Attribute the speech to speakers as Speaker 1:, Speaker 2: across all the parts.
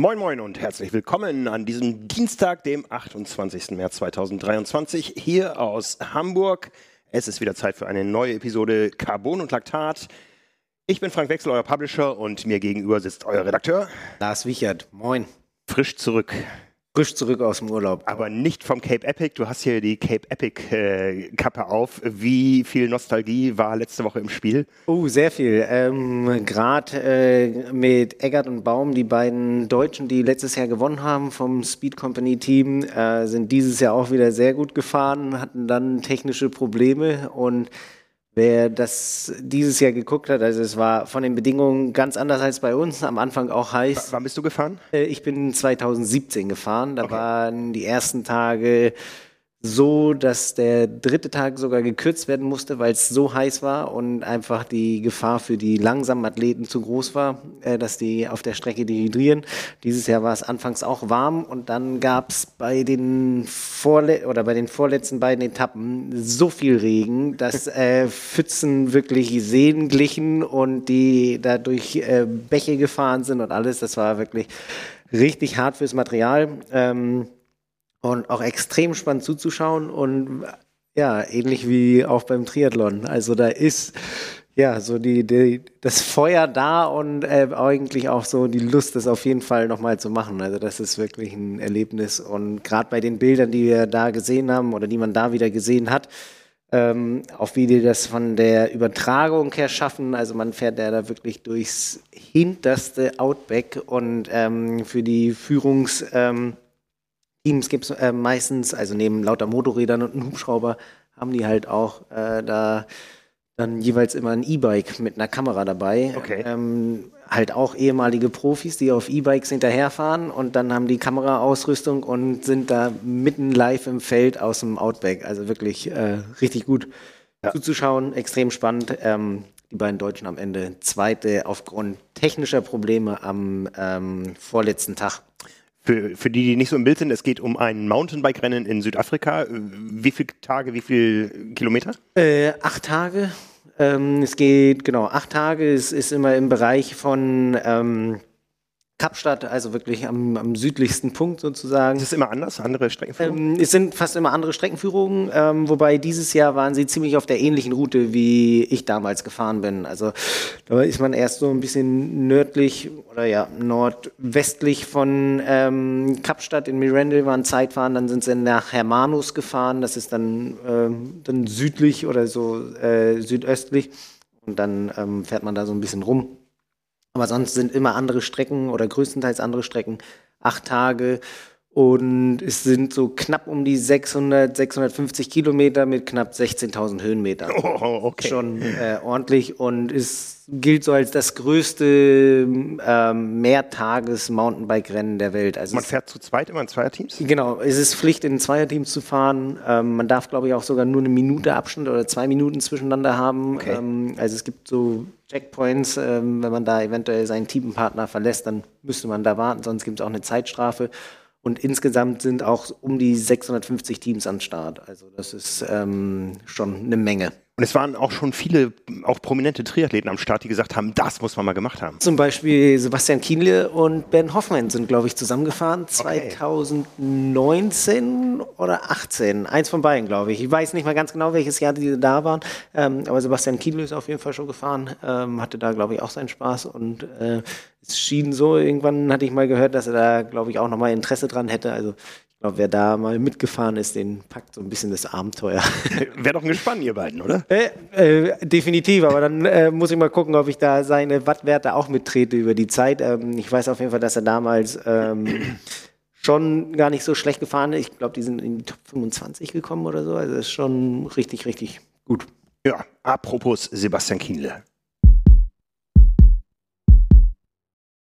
Speaker 1: Moin Moin und herzlich willkommen an diesem Dienstag, dem 28. März 2023, hier aus Hamburg. Es ist wieder Zeit für eine neue Episode Carbon und Laktat. Ich bin Frank Wechsel, euer Publisher und mir gegenüber sitzt euer Redakteur.
Speaker 2: Lars Wichert, moin.
Speaker 1: Frisch zurück
Speaker 2: frisch zurück aus dem Urlaub.
Speaker 1: Aber nicht vom Cape Epic. Du hast hier die Cape Epic äh, Kappe auf. Wie viel Nostalgie war letzte Woche im Spiel?
Speaker 2: Oh, sehr viel. Ähm, Gerade äh, mit Eggert und Baum, die beiden Deutschen, die letztes Jahr gewonnen haben vom Speed Company Team, äh, sind dieses Jahr auch wieder sehr gut gefahren, hatten dann technische Probleme und Wer das dieses Jahr geguckt hat, also es war von den Bedingungen ganz anders als bei uns, am Anfang auch heiß.
Speaker 1: W wann bist du gefahren?
Speaker 2: Äh, ich bin 2017 gefahren. Da okay. waren die ersten Tage so, dass der dritte Tag sogar gekürzt werden musste, weil es so heiß war und einfach die Gefahr für die langsamen Athleten zu groß war, äh, dass die auf der Strecke dehydrieren. Dieses Jahr war es anfangs auch warm und dann gab es bei den Vorle oder bei den vorletzten beiden Etappen so viel Regen, dass äh, Pfützen wirklich Seen glichen und die dadurch äh, Bäche gefahren sind und alles. Das war wirklich richtig hart fürs Material. Ähm, und auch extrem spannend zuzuschauen und ja, ähnlich wie auch beim Triathlon. Also da ist ja so die, die das Feuer da und äh, eigentlich auch so die Lust, das auf jeden Fall nochmal zu machen. Also das ist wirklich ein Erlebnis und gerade bei den Bildern, die wir da gesehen haben oder die man da wieder gesehen hat, ähm, auch wie die das von der Übertragung her schaffen. Also man fährt ja da wirklich durchs hinterste Outback und ähm, für die Führungs ähm, Teams gibt es äh, meistens, also neben lauter Motorrädern und einem Hubschrauber, haben die halt auch äh, da dann jeweils immer ein E-Bike mit einer Kamera dabei.
Speaker 1: Okay.
Speaker 2: Ähm, halt auch ehemalige Profis, die auf E-Bikes hinterherfahren und dann haben die Kameraausrüstung und sind da mitten live im Feld aus dem Outback. Also wirklich äh, richtig gut ja. zuzuschauen, extrem spannend. Ähm, die beiden Deutschen am Ende Zweite aufgrund technischer Probleme am ähm, vorletzten Tag.
Speaker 1: Für, für die, die nicht so im Bild sind, es geht um ein Mountainbike-Rennen in Südafrika. Wie viele Tage, wie viele Kilometer?
Speaker 2: Äh, acht Tage. Ähm, es geht, genau, acht Tage. Es ist immer im Bereich von ähm, Kapstadt, also wirklich am, am, südlichsten Punkt sozusagen.
Speaker 1: Ist es immer anders, andere Streckenführungen?
Speaker 2: Ähm, es sind fast immer andere Streckenführungen, ähm, wobei dieses Jahr waren sie ziemlich auf der ähnlichen Route, wie ich damals gefahren bin. Also da ist man erst so ein bisschen nördlich oder ja, nordwestlich von ähm, Kapstadt in Mirandel waren Zeitfahren, dann sind sie nach Hermanus gefahren, das ist dann, ähm, dann südlich oder so äh, südöstlich und dann ähm, fährt man da so ein bisschen rum aber sonst sind immer andere Strecken oder größtenteils andere Strecken. Acht Tage und es sind so knapp um die 600, 650 Kilometer mit knapp 16.000 Höhenmetern.
Speaker 1: Oh, okay.
Speaker 2: Schon äh, ordentlich und es gilt so als das größte ähm, Mehrtages-Mountainbike-Rennen der Welt.
Speaker 1: Also man fährt zu zweit immer in Zweierteams?
Speaker 2: Genau, es ist Pflicht, in Zweierteams zu fahren. Ähm, man darf, glaube ich, auch sogar nur eine Minute Abstand oder zwei Minuten zwischeneinander haben.
Speaker 1: Okay.
Speaker 2: Ähm, also es gibt so Checkpoints, ähm, wenn man da eventuell seinen Teampartner verlässt, dann müsste man da warten, sonst gibt es auch eine Zeitstrafe. Und insgesamt sind auch um die 650 Teams an Start. Also das ist ähm, schon eine Menge.
Speaker 1: Und es waren auch schon viele, auch prominente Triathleten am Start, die gesagt haben, das muss man mal gemacht haben.
Speaker 2: Zum Beispiel Sebastian Kienle und Ben Hoffmann sind, glaube ich, zusammengefahren. Okay. 2019 oder 18. Eins von beiden, glaube ich. Ich weiß nicht mal ganz genau, welches Jahr die da waren. Ähm, aber Sebastian Kienle ist auf jeden Fall schon gefahren. Ähm, hatte da, glaube ich, auch seinen Spaß. Und äh, es schien so, irgendwann hatte ich mal gehört, dass er da, glaube ich, auch nochmal Interesse dran hätte. Also ich glaube, wer da mal mitgefahren ist, den packt so ein bisschen das Abenteuer.
Speaker 1: Wäre doch ein Gespann, ihr beiden, oder?
Speaker 2: Äh, äh, definitiv, aber dann äh, muss ich mal gucken, ob ich da seine Wattwerte auch mittrete über die Zeit. Ähm, ich weiß auf jeden Fall, dass er damals ähm, schon gar nicht so schlecht gefahren ist. Ich glaube, die sind in die Top 25 gekommen oder so. Also das ist schon richtig, richtig gut.
Speaker 1: Ja, apropos Sebastian Kienle.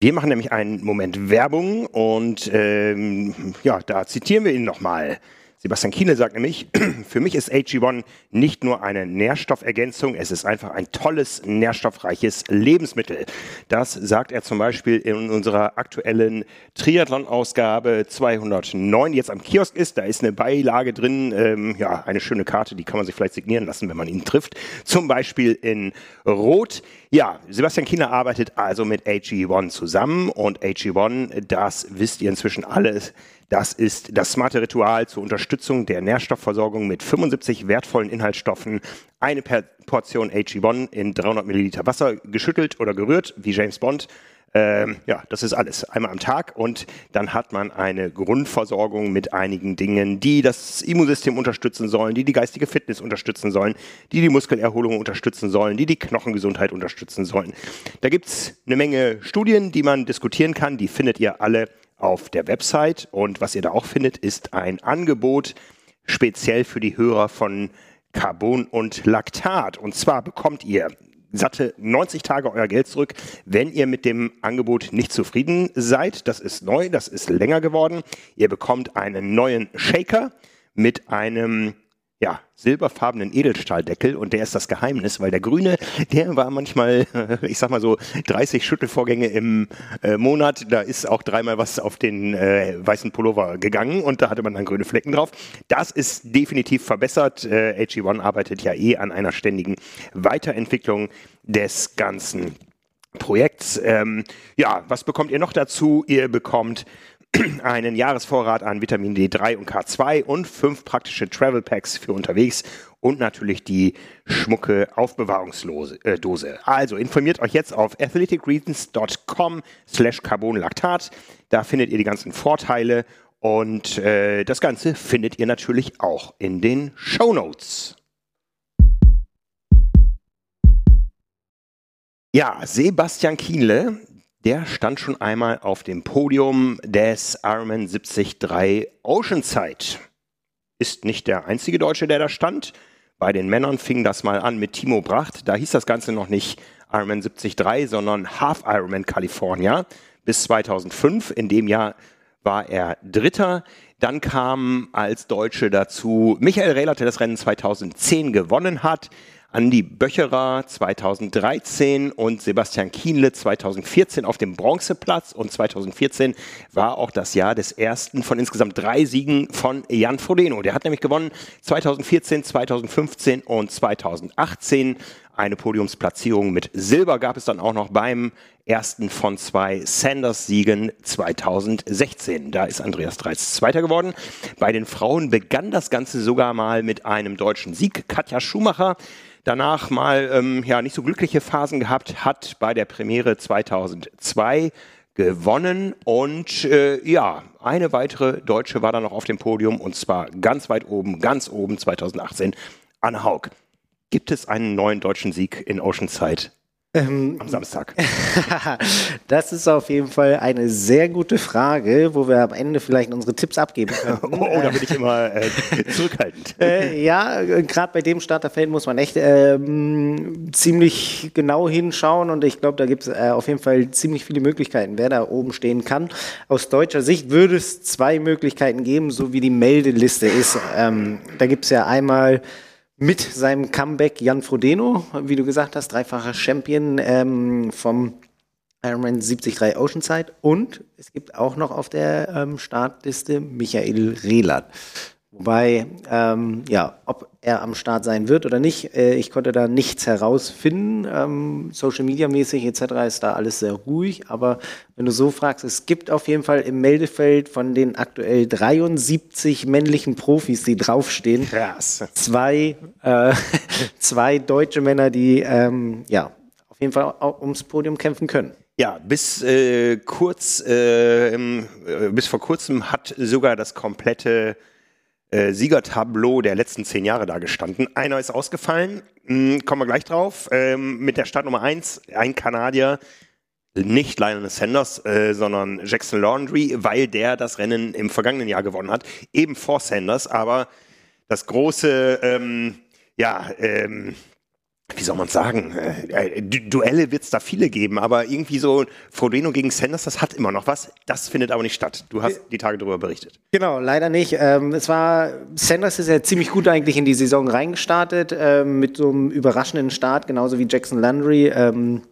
Speaker 1: Wir machen nämlich einen Moment Werbung und ähm, ja, da zitieren wir ihn nochmal. Sebastian Kienle sagt nämlich, für mich ist AG1 nicht nur eine Nährstoffergänzung, es ist einfach ein tolles, nährstoffreiches Lebensmittel. Das sagt er zum Beispiel in unserer aktuellen Triathlon-Ausgabe 209, die jetzt am Kiosk ist. Da ist eine Beilage drin, ähm, ja, eine schöne Karte, die kann man sich vielleicht signieren lassen, wenn man ihn trifft. Zum Beispiel in Rot. Ja, Sebastian Kienle arbeitet also mit AG1 zusammen und AG1, das wisst ihr inzwischen alles, das ist das smarte Ritual zur Unterstützung der Nährstoffversorgung mit 75 wertvollen Inhaltsstoffen. Eine Portion AG1 in 300 Milliliter Wasser geschüttelt oder gerührt, wie James Bond. Ähm, ja, das ist alles. Einmal am Tag und dann hat man eine Grundversorgung mit einigen Dingen, die das Immunsystem unterstützen sollen, die die geistige Fitness unterstützen sollen, die die Muskelerholung unterstützen sollen, die die Knochengesundheit unterstützen sollen. Da gibt's eine Menge Studien, die man diskutieren kann. Die findet ihr alle auf der Website. Und was ihr da auch findet, ist ein Angebot speziell für die Hörer von Carbon und Laktat. Und zwar bekommt ihr satte 90 Tage euer Geld zurück, wenn ihr mit dem Angebot nicht zufrieden seid. Das ist neu, das ist länger geworden. Ihr bekommt einen neuen Shaker mit einem ja, silberfarbenen Edelstahldeckel und der ist das Geheimnis, weil der grüne, der war manchmal, ich sag mal so 30 Schüttelvorgänge im äh, Monat, da ist auch dreimal was auf den äh, weißen Pullover gegangen und da hatte man dann grüne Flecken drauf. Das ist definitiv verbessert. Äh, AG1 arbeitet ja eh an einer ständigen Weiterentwicklung des ganzen Projekts. Ähm, ja, was bekommt ihr noch dazu? Ihr bekommt einen Jahresvorrat an Vitamin D3 und K2 und fünf praktische Travel Packs für unterwegs und natürlich die schmucke Aufbewahrungsdose. Äh, also informiert euch jetzt auf athleticreasons.com slash carbonlactat. Da findet ihr die ganzen Vorteile und äh, das Ganze findet ihr natürlich auch in den Show Notes. Ja, Sebastian Kienle, der stand schon einmal auf dem Podium des Ironman 73 Oceanside. Ist nicht der einzige Deutsche, der da stand. Bei den Männern fing das mal an mit Timo Bracht. Da hieß das Ganze noch nicht Ironman 73, sondern Half Ironman California bis 2005. In dem Jahr war er Dritter. Dann kam als Deutsche dazu Michael Rehlert, der das Rennen 2010 gewonnen hat. Andi Böcherer 2013 und Sebastian Kienle 2014 auf dem Bronzeplatz und 2014 war auch das Jahr des ersten von insgesamt drei Siegen von Jan Frodeno. Der hat nämlich gewonnen 2014, 2015 und 2018. Eine Podiumsplatzierung mit Silber gab es dann auch noch beim ersten von zwei Sanders-Siegen 2016. Da ist Andreas Dreiz Zweiter geworden. Bei den Frauen begann das Ganze sogar mal mit einem deutschen Sieg. Katja Schumacher danach mal ähm, ja nicht so glückliche Phasen gehabt, hat bei der Premiere 2002 gewonnen und äh, ja, eine weitere Deutsche war dann noch auf dem Podium und zwar ganz weit oben, ganz oben 2018, Anne Haug. Gibt es einen neuen deutschen Sieg in Oceanside ähm, am Samstag?
Speaker 2: das ist auf jeden Fall eine sehr gute Frage, wo wir am Ende vielleicht unsere Tipps abgeben können.
Speaker 1: oh, oh, da bin ich immer äh, zurückhaltend.
Speaker 2: Äh, ja, gerade bei dem Starterfeld muss man echt ähm, ziemlich genau hinschauen und ich glaube, da gibt es äh, auf jeden Fall ziemlich viele Möglichkeiten, wer da oben stehen kann. Aus deutscher Sicht würde es zwei Möglichkeiten geben, so wie die Meldeliste ist. Ähm, da gibt es ja einmal mit seinem Comeback Jan Frodeno, wie du gesagt hast, dreifacher Champion ähm, vom Ironman 73 Oceanside. Und es gibt auch noch auf der ähm, Startliste Michael Rehlert. Wobei, ähm, ja, ob er am Start sein wird oder nicht, äh, ich konnte da nichts herausfinden. Ähm, Social Media mäßig etc. ist da alles sehr ruhig. Aber wenn du so fragst, es gibt auf jeden Fall im Meldefeld von den aktuell 73 männlichen Profis, die draufstehen, Krass. zwei, äh, zwei deutsche Männer, die ähm, ja auf jeden Fall auch ums Podium kämpfen können.
Speaker 1: Ja, bis äh, kurz, äh, äh, bis vor kurzem hat sogar das komplette äh, Siegertableau der letzten zehn Jahre da gestanden. Einer ist ausgefallen, hm, kommen wir gleich drauf. Ähm, mit der Startnummer eins ein Kanadier, nicht Lionel Sanders, äh, sondern Jackson Laundry, weil der das Rennen im vergangenen Jahr gewonnen hat, eben vor Sanders. Aber das große, ähm, ja, ähm, wie soll man sagen, äh, äh Duelle wird es da viele geben, aber irgendwie so Frodeno gegen Sanders, das hat immer noch was. Das findet aber nicht statt. Du hast die Tage darüber berichtet.
Speaker 2: Genau, leider nicht. Ähm, es war, Sanders ist ja ziemlich gut eigentlich in die Saison reingestartet, ähm, mit so einem überraschenden Start, genauso wie Jackson Landry. Ähm,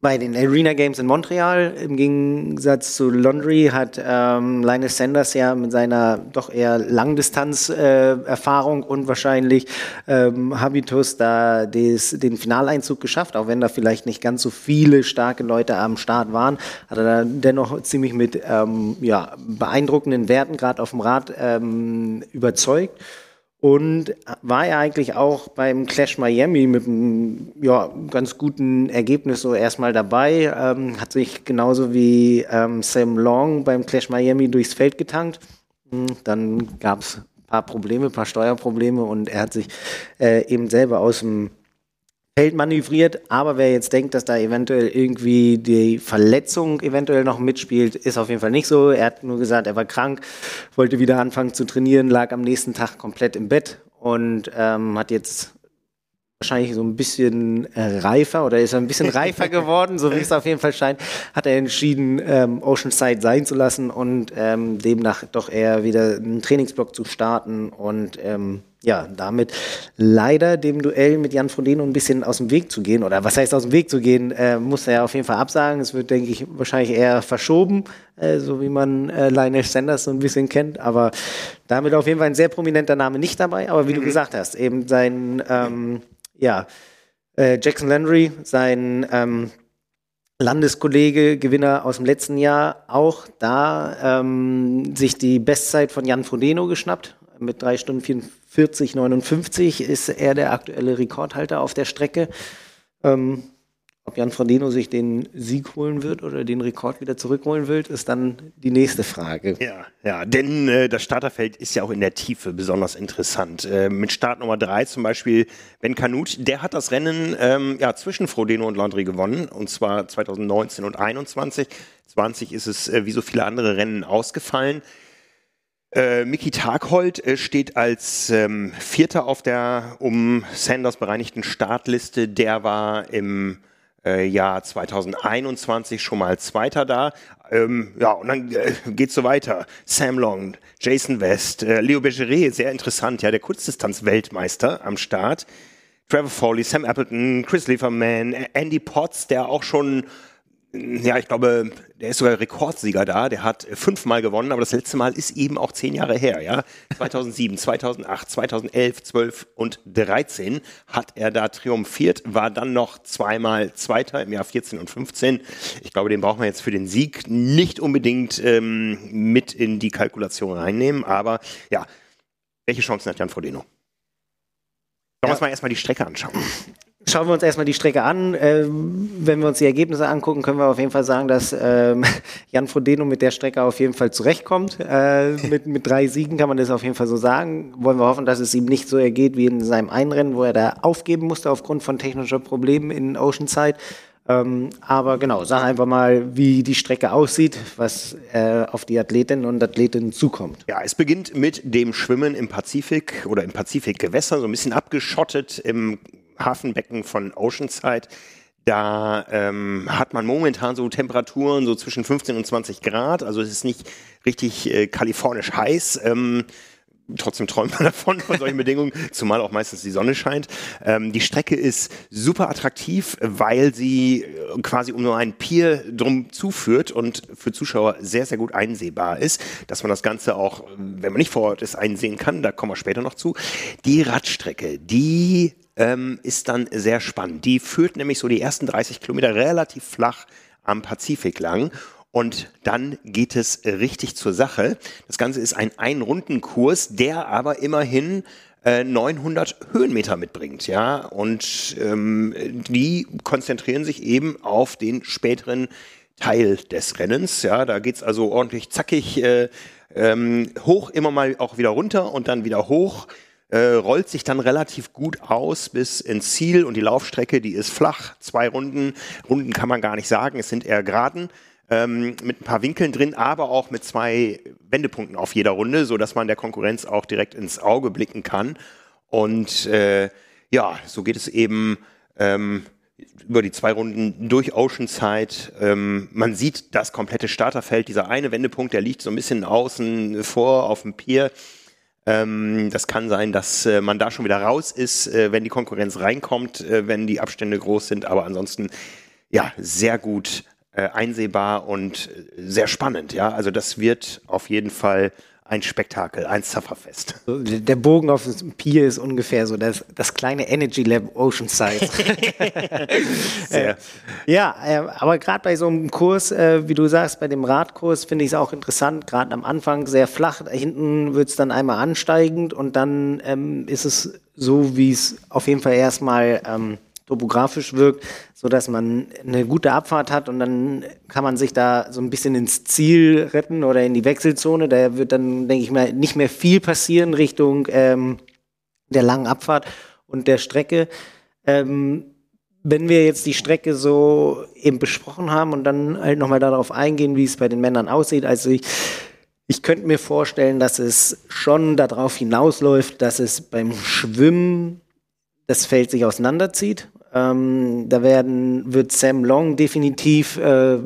Speaker 2: bei den Arena Games in Montreal, im Gegensatz zu Laundry, hat ähm, Linus Sanders ja mit seiner doch eher Langdistanz-Erfahrung äh, und wahrscheinlich ähm, Habitus da des, den Finaleinzug geschafft, auch wenn da vielleicht nicht ganz so viele starke Leute am Start waren, hat er da dennoch ziemlich mit ähm, ja, beeindruckenden Werten gerade auf dem Rad ähm, überzeugt und war ja eigentlich auch beim Clash Miami mit einem ja, ganz guten Ergebnis so erstmal dabei. Ähm, hat sich genauso wie ähm, Sam Long beim Clash Miami durchs Feld getankt. Hm, dann gab es ein paar Probleme, ein paar Steuerprobleme und er hat sich äh, eben selber aus dem Feld manövriert, aber wer jetzt denkt, dass da eventuell irgendwie die Verletzung eventuell noch mitspielt, ist auf jeden Fall nicht so. Er hat nur gesagt, er war krank, wollte wieder anfangen zu trainieren, lag am nächsten Tag komplett im Bett und ähm, hat jetzt wahrscheinlich so ein bisschen äh, reifer oder ist er ein bisschen reifer geworden, so wie es auf jeden Fall scheint, hat er entschieden, ähm, Oceanside sein zu lassen und ähm, demnach doch eher wieder einen Trainingsblock zu starten und ähm, ja, damit leider dem Duell mit Jan Frodeno ein bisschen aus dem Weg zu gehen. Oder was heißt aus dem Weg zu gehen, äh, muss er auf jeden Fall absagen. Es wird, denke ich, wahrscheinlich eher verschoben, äh, so wie man äh, Lionel Sanders so ein bisschen kennt. Aber damit auf jeden Fall ein sehr prominenter Name nicht dabei. Aber wie mhm. du gesagt hast, eben sein ähm, ja, äh, Jackson Landry, sein ähm, Landeskollege, Gewinner aus dem letzten Jahr, auch da ähm, sich die Bestzeit von Jan Frodeno geschnappt. Mit drei Stunden 44, 59 ist er der aktuelle Rekordhalter auf der Strecke. Ähm, ob Jan Frodeno sich den Sieg holen wird oder den Rekord wieder zurückholen wird, ist dann die nächste Frage.
Speaker 1: Ja, ja, denn äh, das Starterfeld ist ja auch in der Tiefe besonders interessant. Äh, mit Start Nummer drei zum Beispiel Ben Kanut, der hat das Rennen ähm, ja, zwischen Frodeno und Landry gewonnen, und zwar 2019 und 2021. 20 ist es äh, wie so viele andere Rennen ausgefallen. Äh, Miki Taghold äh, steht als ähm, Vierter auf der um Sanders bereinigten Startliste. Der war im äh, Jahr 2021 schon mal Zweiter da. Ähm, ja, und dann äh, geht's so weiter. Sam Long, Jason West, äh, Leo Bergeret, sehr interessant, ja, der Kurzdistanz-Weltmeister am Start. Trevor Foley, Sam Appleton, Chris Lieferman, Andy Potts, der auch schon ja, ich glaube, der ist sogar Rekordsieger da. Der hat fünfmal gewonnen, aber das letzte Mal ist eben auch zehn Jahre her. Ja, 2007, 2008, 2011, 12 und 13 hat er da triumphiert. War dann noch zweimal Zweiter im Jahr 14 und 15. Ich glaube, den braucht man jetzt für den Sieg nicht unbedingt ähm, mit in die Kalkulation reinnehmen. Aber ja, welche Chancen hat Jan Frodeno? Sollen wir uns mal erstmal die Strecke anschauen?
Speaker 2: Schauen wir uns erstmal die Strecke an. Ähm, wenn wir uns die Ergebnisse angucken, können wir auf jeden Fall sagen, dass ähm, Jan Frodeno mit der Strecke auf jeden Fall zurechtkommt. Äh, mit, mit drei Siegen kann man das auf jeden Fall so sagen. Wollen wir hoffen, dass es ihm nicht so ergeht wie in seinem Einrennen, wo er da aufgeben musste aufgrund von technischen Problemen in Oceanside. Ähm, aber genau, sag einfach mal, wie die Strecke aussieht, was äh, auf die Athletinnen und Athleten zukommt.
Speaker 1: Ja, es beginnt mit dem Schwimmen im Pazifik oder im Pazifikgewässer, so ein bisschen abgeschottet im Hafenbecken von Oceanside. Da ähm, hat man momentan so Temperaturen so zwischen 15 und 20 Grad. Also es ist nicht richtig äh, kalifornisch heiß. Ähm, trotzdem träumt man davon, von solchen Bedingungen, zumal auch meistens die Sonne scheint. Ähm, die Strecke ist super attraktiv, weil sie äh, quasi um nur einen Pier drum zuführt und für Zuschauer sehr, sehr gut einsehbar ist, dass man das Ganze auch, wenn man nicht vor Ort ist, einsehen kann. Da kommen wir später noch zu. Die Radstrecke, die ähm, ist dann sehr spannend. Die führt nämlich so die ersten 30 Kilometer relativ flach am Pazifik lang. Und dann geht es richtig zur Sache. Das Ganze ist ein Einrundenkurs, der aber immerhin 900 äh, Höhenmeter mitbringt, ja. Und ähm, die konzentrieren sich eben auf den späteren Teil des Rennens, ja. Da geht's also ordentlich zackig äh, ähm, hoch, immer mal auch wieder runter und dann wieder hoch äh, rollt sich dann relativ gut aus bis ins Ziel und die Laufstrecke, die ist flach, zwei Runden, Runden kann man gar nicht sagen, es sind eher Geraden. Ähm, mit ein paar Winkeln drin, aber auch mit zwei Wendepunkten auf jeder Runde, so dass man der Konkurrenz auch direkt ins Auge blicken kann. Und äh, ja, so geht es eben Ähm, über die zwei Runden durch Oceanside. Ähm, man sieht das komplette Starterfeld. Dieser eine Wendepunkt, der liegt so ein bisschen außen vor auf dem Pier. Ähm, das kann sein, dass äh, man da schon wieder raus ist, äh, wenn die Konkurrenz reinkommt, äh, wenn die Abstände groß sind. Aber ansonsten, ja, sehr gut äh, einsehbar und äh, sehr spannend. Ja, also das wird auf jeden Fall ein Spektakel, ein Sufferfest.
Speaker 2: Der Bogen auf dem Pier ist ungefähr so das, das kleine Energy Lab Oceanside. äh, ja, äh, aber gerade bei so einem Kurs, äh, wie du sagst, bei dem Radkurs finde ich es auch interessant, gerade am Anfang sehr flach, hinten wird es dann einmal ansteigend und dann ähm, ist es so, wie es auf jeden Fall erstmal ähm, topografisch wirkt, so dass man eine gute Abfahrt hat und dann kann man sich da so ein bisschen ins Ziel retten oder in die Wechselzone. Da wird dann, denke ich mal, nicht mehr viel passieren Richtung ähm, der langen Abfahrt und der Strecke. Ähm, wenn wir jetzt die Strecke so eben besprochen haben und dann halt nochmal darauf eingehen, wie es bei den Männern aussieht, also ich, ich könnte mir vorstellen, dass es schon darauf hinausläuft, dass es beim Schwimmen das Feld sich auseinanderzieht ähm, da werden, wird Sam Long definitiv äh,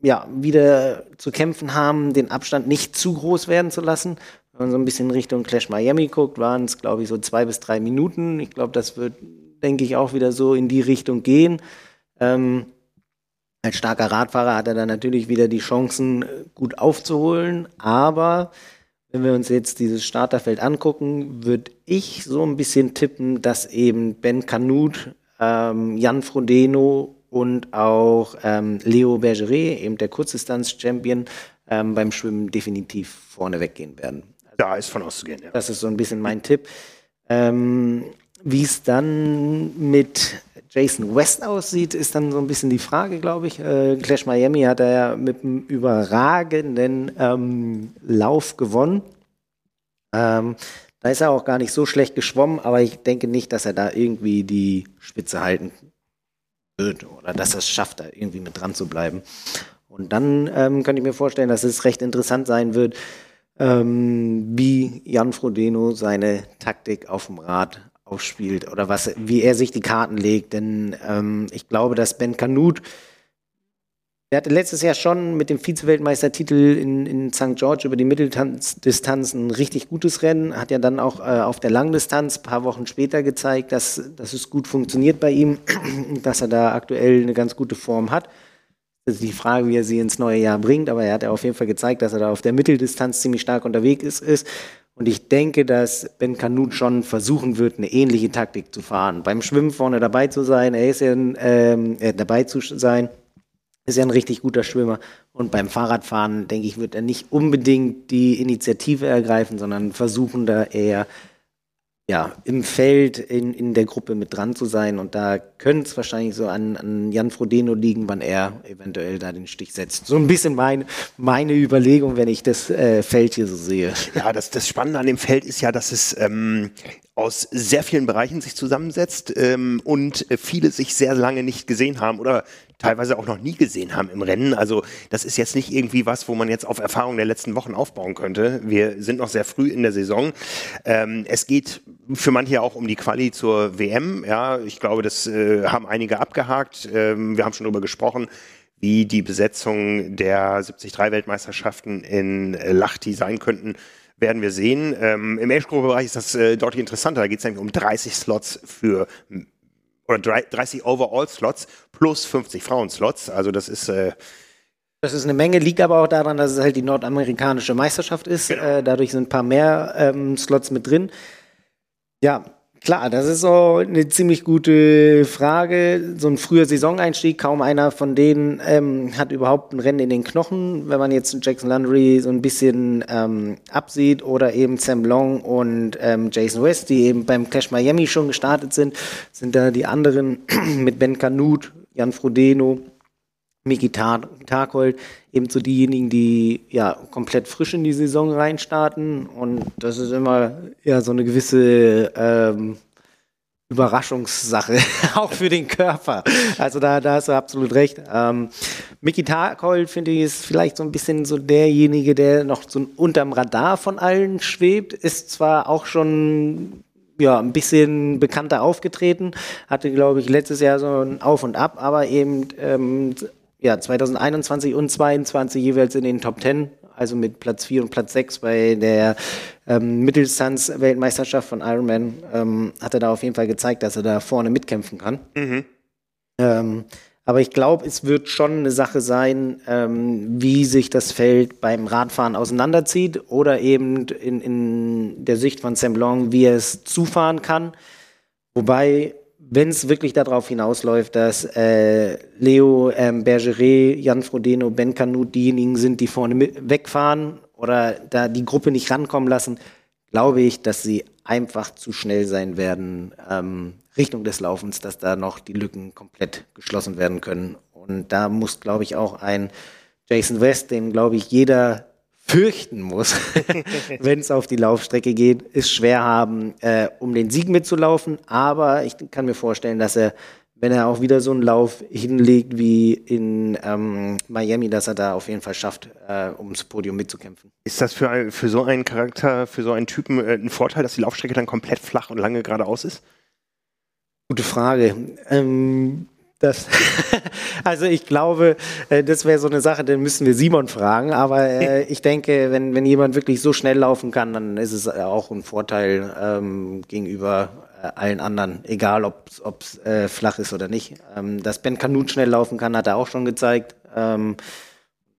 Speaker 2: ja, wieder zu kämpfen haben, den Abstand nicht zu groß werden zu lassen. Wenn man so ein bisschen Richtung Clash Miami guckt, waren es, glaube ich, so zwei bis drei Minuten. Ich glaube, das wird, denke ich, auch wieder so in die Richtung gehen. Ähm, als starker Radfahrer hat er dann natürlich wieder die Chancen, gut aufzuholen. Aber wenn wir uns jetzt dieses Starterfeld angucken, würde ich so ein bisschen tippen, dass eben Ben Canute ähm, Jan Frodeno und auch ähm, Leo Bergeret, eben der Kurzdistanz-Champion, ähm, beim Schwimmen definitiv vorne weggehen werden.
Speaker 1: Also, da ist von auszugehen, ja.
Speaker 2: Das ist so ein bisschen mein Tipp. Ähm, Wie es dann mit Jason West aussieht, ist dann so ein bisschen die Frage, glaube ich. Äh, Clash Miami hat er ja mit einem überragenden ähm, Lauf gewonnen. Ähm, da ist er auch gar nicht so schlecht geschwommen, aber ich denke nicht, dass er da irgendwie die Spitze halten wird oder dass er es schafft, da irgendwie mit dran zu bleiben. Und dann ähm, könnte ich mir vorstellen, dass es recht interessant sein wird, ähm, wie Jan Frodeno seine Taktik auf dem Rad aufspielt oder was, wie er sich die Karten legt. Denn ähm, ich glaube, dass Ben Kanut er hatte letztes Jahr schon mit dem Vize-Weltmeistertitel in, in St. George über die Mitteldistanz ein richtig gutes Rennen. Hat ja dann auch äh, auf der Langdistanz ein paar Wochen später gezeigt, dass, dass es gut funktioniert bei ihm, dass er da aktuell eine ganz gute Form hat. Das ist die Frage, wie er sie ins neue Jahr bringt, aber er hat ja auf jeden Fall gezeigt, dass er da auf der Mitteldistanz ziemlich stark unterwegs ist. ist. Und ich denke, dass Ben Kanut schon versuchen wird, eine ähnliche Taktik zu fahren. Beim Schwimmen vorne dabei zu sein, er ist ja ähm, äh, dabei zu sein ist ja ein richtig guter Schwimmer. Und beim Fahrradfahren, denke ich, wird er nicht unbedingt die Initiative ergreifen, sondern versuchen da eher ja, im Feld in, in der Gruppe mit dran zu sein. Und da könnte es wahrscheinlich so an, an Jan Frodeno liegen, wann er eventuell da den Stich setzt. So ein bisschen mein, meine Überlegung, wenn ich das äh, Feld hier so sehe.
Speaker 1: Ja, das, das Spannende an dem Feld ist ja, dass es ähm, aus sehr vielen Bereichen sich zusammensetzt ähm, und viele sich sehr lange nicht gesehen haben oder teilweise auch noch nie gesehen haben im Rennen. Also das ist jetzt nicht irgendwie was, wo man jetzt auf Erfahrung der letzten Wochen aufbauen könnte. Wir sind noch sehr früh in der Saison. Ähm, es geht für manche auch um die Quali zur WM. Ja, ich glaube, das äh, haben einige abgehakt. Ähm, wir haben schon darüber gesprochen wie die Besetzung der 73-Weltmeisterschaften in Lachti sein könnten, werden wir sehen. Ähm, Im Age-Group-Bereich ist das äh, deutlich interessanter. Da geht es nämlich um 30 Slots für oder 30 Overall-Slots plus 50 Frauen-Slots. Also das ist äh,
Speaker 2: das ist eine Menge, liegt aber auch daran, dass es halt die nordamerikanische Meisterschaft ist. Genau. Äh, dadurch sind ein paar mehr ähm, Slots mit drin. Ja, Klar, das ist so eine ziemlich gute Frage. So ein früher Saisoneinstieg, kaum einer von denen ähm, hat überhaupt ein Rennen in den Knochen. Wenn man jetzt Jackson Landry so ein bisschen ähm, absieht oder eben Sam Long und ähm, Jason West, die eben beim Clash Miami schon gestartet sind, sind da die anderen mit Ben Canut, Jan Frodeno, Miki Tarkold eben zu diejenigen, die ja komplett frisch in die Saison reinstarten. Und das ist immer ja so eine gewisse ähm, Überraschungssache, auch für den Körper. Also da, da hast du absolut recht. Ähm, Mickey Tarkold, finde ich, ist vielleicht so ein bisschen so derjenige, der noch so unterm Radar von allen schwebt, ist zwar auch schon ja, ein bisschen bekannter aufgetreten, hatte, glaube ich, letztes Jahr so ein Auf und Ab, aber eben ähm, ja, 2021 und 2022 jeweils in den Top 10, also mit Platz 4 und Platz 6 bei der ähm, Mitteldistanz-Weltmeisterschaft von Ironman, ähm, hat er da auf jeden Fall gezeigt, dass er da vorne mitkämpfen kann. Mhm. Ähm, aber ich glaube, es wird schon eine Sache sein, ähm, wie sich das Feld beim Radfahren auseinanderzieht oder eben in, in der Sicht von Sam Long, wie er es zufahren kann. Wobei, wenn es wirklich darauf hinausläuft, dass äh, Leo ähm, Bergeret, Jan Frodeno, Ben Canut diejenigen sind, die vorne wegfahren oder da die Gruppe nicht rankommen lassen, glaube ich, dass sie einfach zu schnell sein werden, ähm, Richtung des Laufens, dass da noch die Lücken komplett geschlossen werden können. Und da muss, glaube ich, auch ein Jason West, den, glaube ich, jeder fürchten muss, wenn es auf die Laufstrecke geht, ist schwer haben, äh, um den Sieg mitzulaufen. Aber ich kann mir vorstellen, dass er, wenn er auch wieder so einen Lauf hinlegt wie in ähm, Miami, dass er da auf jeden Fall schafft, äh, ums Podium mitzukämpfen.
Speaker 1: Ist das für, für so einen Charakter, für so einen Typen äh, ein Vorteil, dass die Laufstrecke dann komplett flach und lange geradeaus ist?
Speaker 2: Gute Frage. Ähm, das also ich glaube, äh, das wäre so eine Sache, dann müssen wir Simon fragen. Aber äh, ich denke, wenn, wenn jemand wirklich so schnell laufen kann, dann ist es äh, auch ein Vorteil ähm, gegenüber äh, allen anderen, egal ob es äh, flach ist oder nicht. Ähm, dass Ben Kanut schnell laufen kann, hat er auch schon gezeigt. Ähm,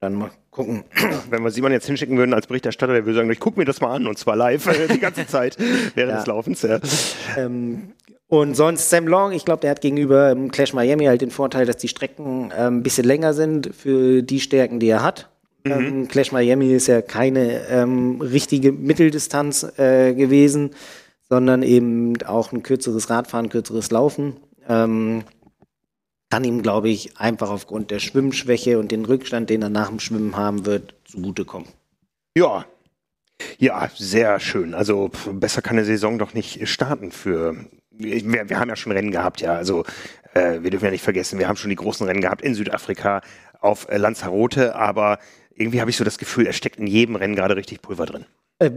Speaker 2: dann mal gucken.
Speaker 1: Wenn wir Simon jetzt hinschicken würden als Berichterstatter, der würde sagen, ich gucke mir das mal an und zwar live die ganze Zeit während ja. des Laufens. Ja.
Speaker 2: Ähm, und sonst Sam Long, ich glaube, der hat gegenüber ähm, Clash Miami halt den Vorteil, dass die Strecken ähm, ein bisschen länger sind für die Stärken, die er hat. Mhm. Ähm, Clash Miami ist ja keine ähm, richtige Mitteldistanz äh, gewesen, sondern eben auch ein kürzeres Radfahren, kürzeres Laufen. Ähm, kann ihm, glaube ich, einfach aufgrund der Schwimmschwäche und den Rückstand, den er nach dem Schwimmen haben wird, zugutekommen.
Speaker 1: Ja, ja, sehr schön. Also besser kann eine Saison doch nicht starten für wir, wir haben ja schon Rennen gehabt, ja. Also äh, wir dürfen ja nicht vergessen, wir haben schon die großen Rennen gehabt in Südafrika auf äh, Lanzarote, aber irgendwie habe ich so das Gefühl, es steckt in jedem Rennen gerade richtig Pulver drin.
Speaker 2: Äh,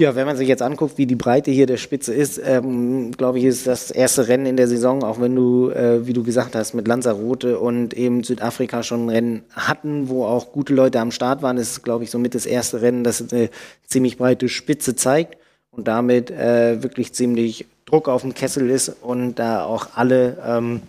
Speaker 2: ja, wenn man sich jetzt anguckt, wie die Breite hier der Spitze ist, ähm, glaube ich, ist das erste Rennen in der Saison, auch wenn du, äh, wie du gesagt hast, mit Lanzarote und eben Südafrika schon ein Rennen hatten, wo auch gute Leute am Start waren, ist, glaube ich, somit das erste Rennen, das eine ziemlich breite Spitze zeigt und damit äh, wirklich ziemlich Druck auf dem Kessel ist und da auch alle ähm,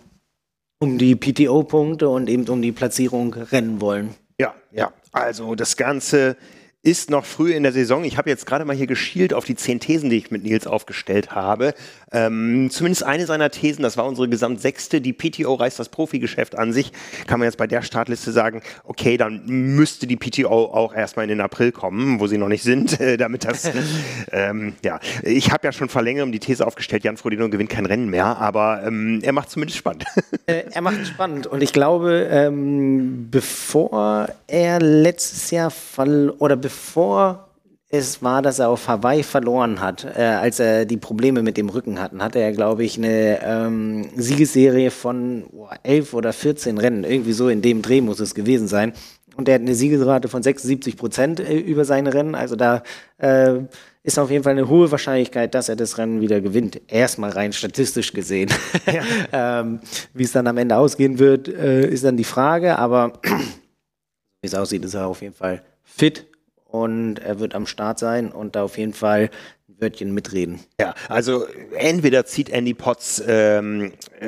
Speaker 2: um die PTO-Punkte und eben um die Platzierung rennen wollen.
Speaker 1: Ja, ja. Also das Ganze ist noch früh in der Saison. Ich habe jetzt gerade mal hier geschielt auf die zehn Thesen, die ich mit Nils aufgestellt habe. Ähm, zumindest eine seiner Thesen, das war unsere gesamtsechste, die PTO reißt das Profigeschäft an sich. Kann man jetzt bei der Startliste sagen, okay, dann müsste die PTO auch erstmal in den April kommen, wo sie noch nicht sind, äh, damit das, ähm, ja. Ich habe ja schon vor längerem die These aufgestellt, Jan Frodeno gewinnt kein Rennen mehr, aber ähm, er macht zumindest spannend.
Speaker 2: Äh, er macht spannend und ich glaube, ähm, bevor er letztes Jahr fall oder bevor bevor es war, dass er auf Hawaii verloren hat, äh, als er die Probleme mit dem Rücken hatten, hatte er, glaube ich, eine ähm, Siegesserie von oh, elf oder 14 Rennen. Irgendwie so in dem Dreh muss es gewesen sein. Und er hat eine Siegesrate von 76 Prozent äh, über seine Rennen. Also da äh, ist auf jeden Fall eine hohe Wahrscheinlichkeit, dass er das Rennen wieder gewinnt. Erstmal rein statistisch gesehen. Ja. ähm, wie es dann am Ende ausgehen wird, äh, ist dann die Frage. Aber wie es aussieht, ist er auf jeden Fall fit und er wird am Start sein und da auf jeden Fall ein Wörtchen mitreden.
Speaker 1: Ja, also entweder zieht Andy Potts ähm, äh,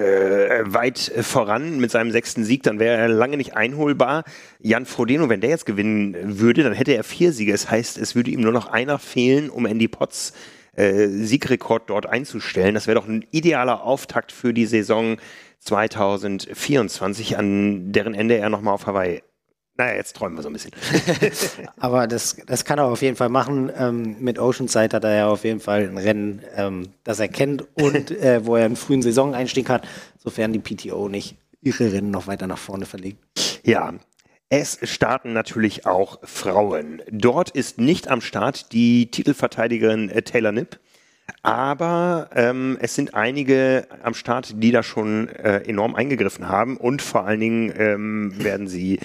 Speaker 1: weit voran mit seinem sechsten Sieg, dann wäre er lange nicht einholbar. Jan Frodeno, wenn der jetzt gewinnen würde, dann hätte er vier Siege. Das heißt, es würde ihm nur noch einer fehlen, um Andy Potts äh, Siegrekord dort einzustellen. Das wäre doch ein idealer Auftakt für die Saison 2024, an deren Ende er nochmal auf Hawaii naja, jetzt träumen wir so ein bisschen.
Speaker 2: Aber das, das kann er auf jeden Fall machen. Ähm, mit Oceanside hat er ja auf jeden Fall ein Rennen, ähm, das er kennt und äh, wo er einen frühen Saisoneinstieg hat, sofern die PTO nicht ihre Rennen noch weiter nach vorne verlegt.
Speaker 1: Ja, es starten natürlich auch Frauen. Dort ist nicht am Start die Titelverteidigerin äh, Taylor Nipp. Aber ähm, es sind einige am Start, die da schon äh, enorm eingegriffen haben und vor allen Dingen ähm, werden sie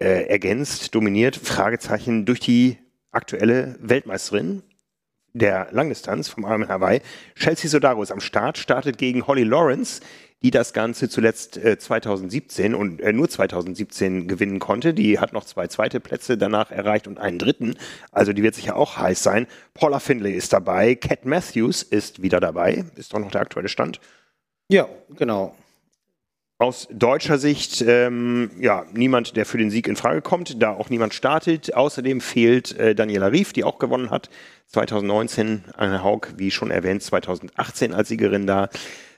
Speaker 1: äh, ergänzt, dominiert, Fragezeichen, durch die aktuelle Weltmeisterin. der Langdistanz vom Ironman Hawaii. Chelsea Sodaro ist am Start, startet gegen Holly Lawrence, die das Ganze zuletzt äh, 2017 und äh, nur 2017 gewinnen konnte. Die hat noch zwei zweite Plätze danach erreicht und einen dritten. Also die wird sicher auch heiß sein. Paula Findlay ist dabei. Cat Matthews ist wieder dabei. Ist doch noch der aktuelle Stand.
Speaker 2: Ja, genau.
Speaker 1: Aus deutscher Sicht, ähm, ja, niemand, der für den Sieg in Frage kommt, da auch niemand startet. Außerdem fehlt äh, Daniela Rief, die auch gewonnen hat. 2019, Anne Haug, wie schon erwähnt, 2018 als Siegerin da.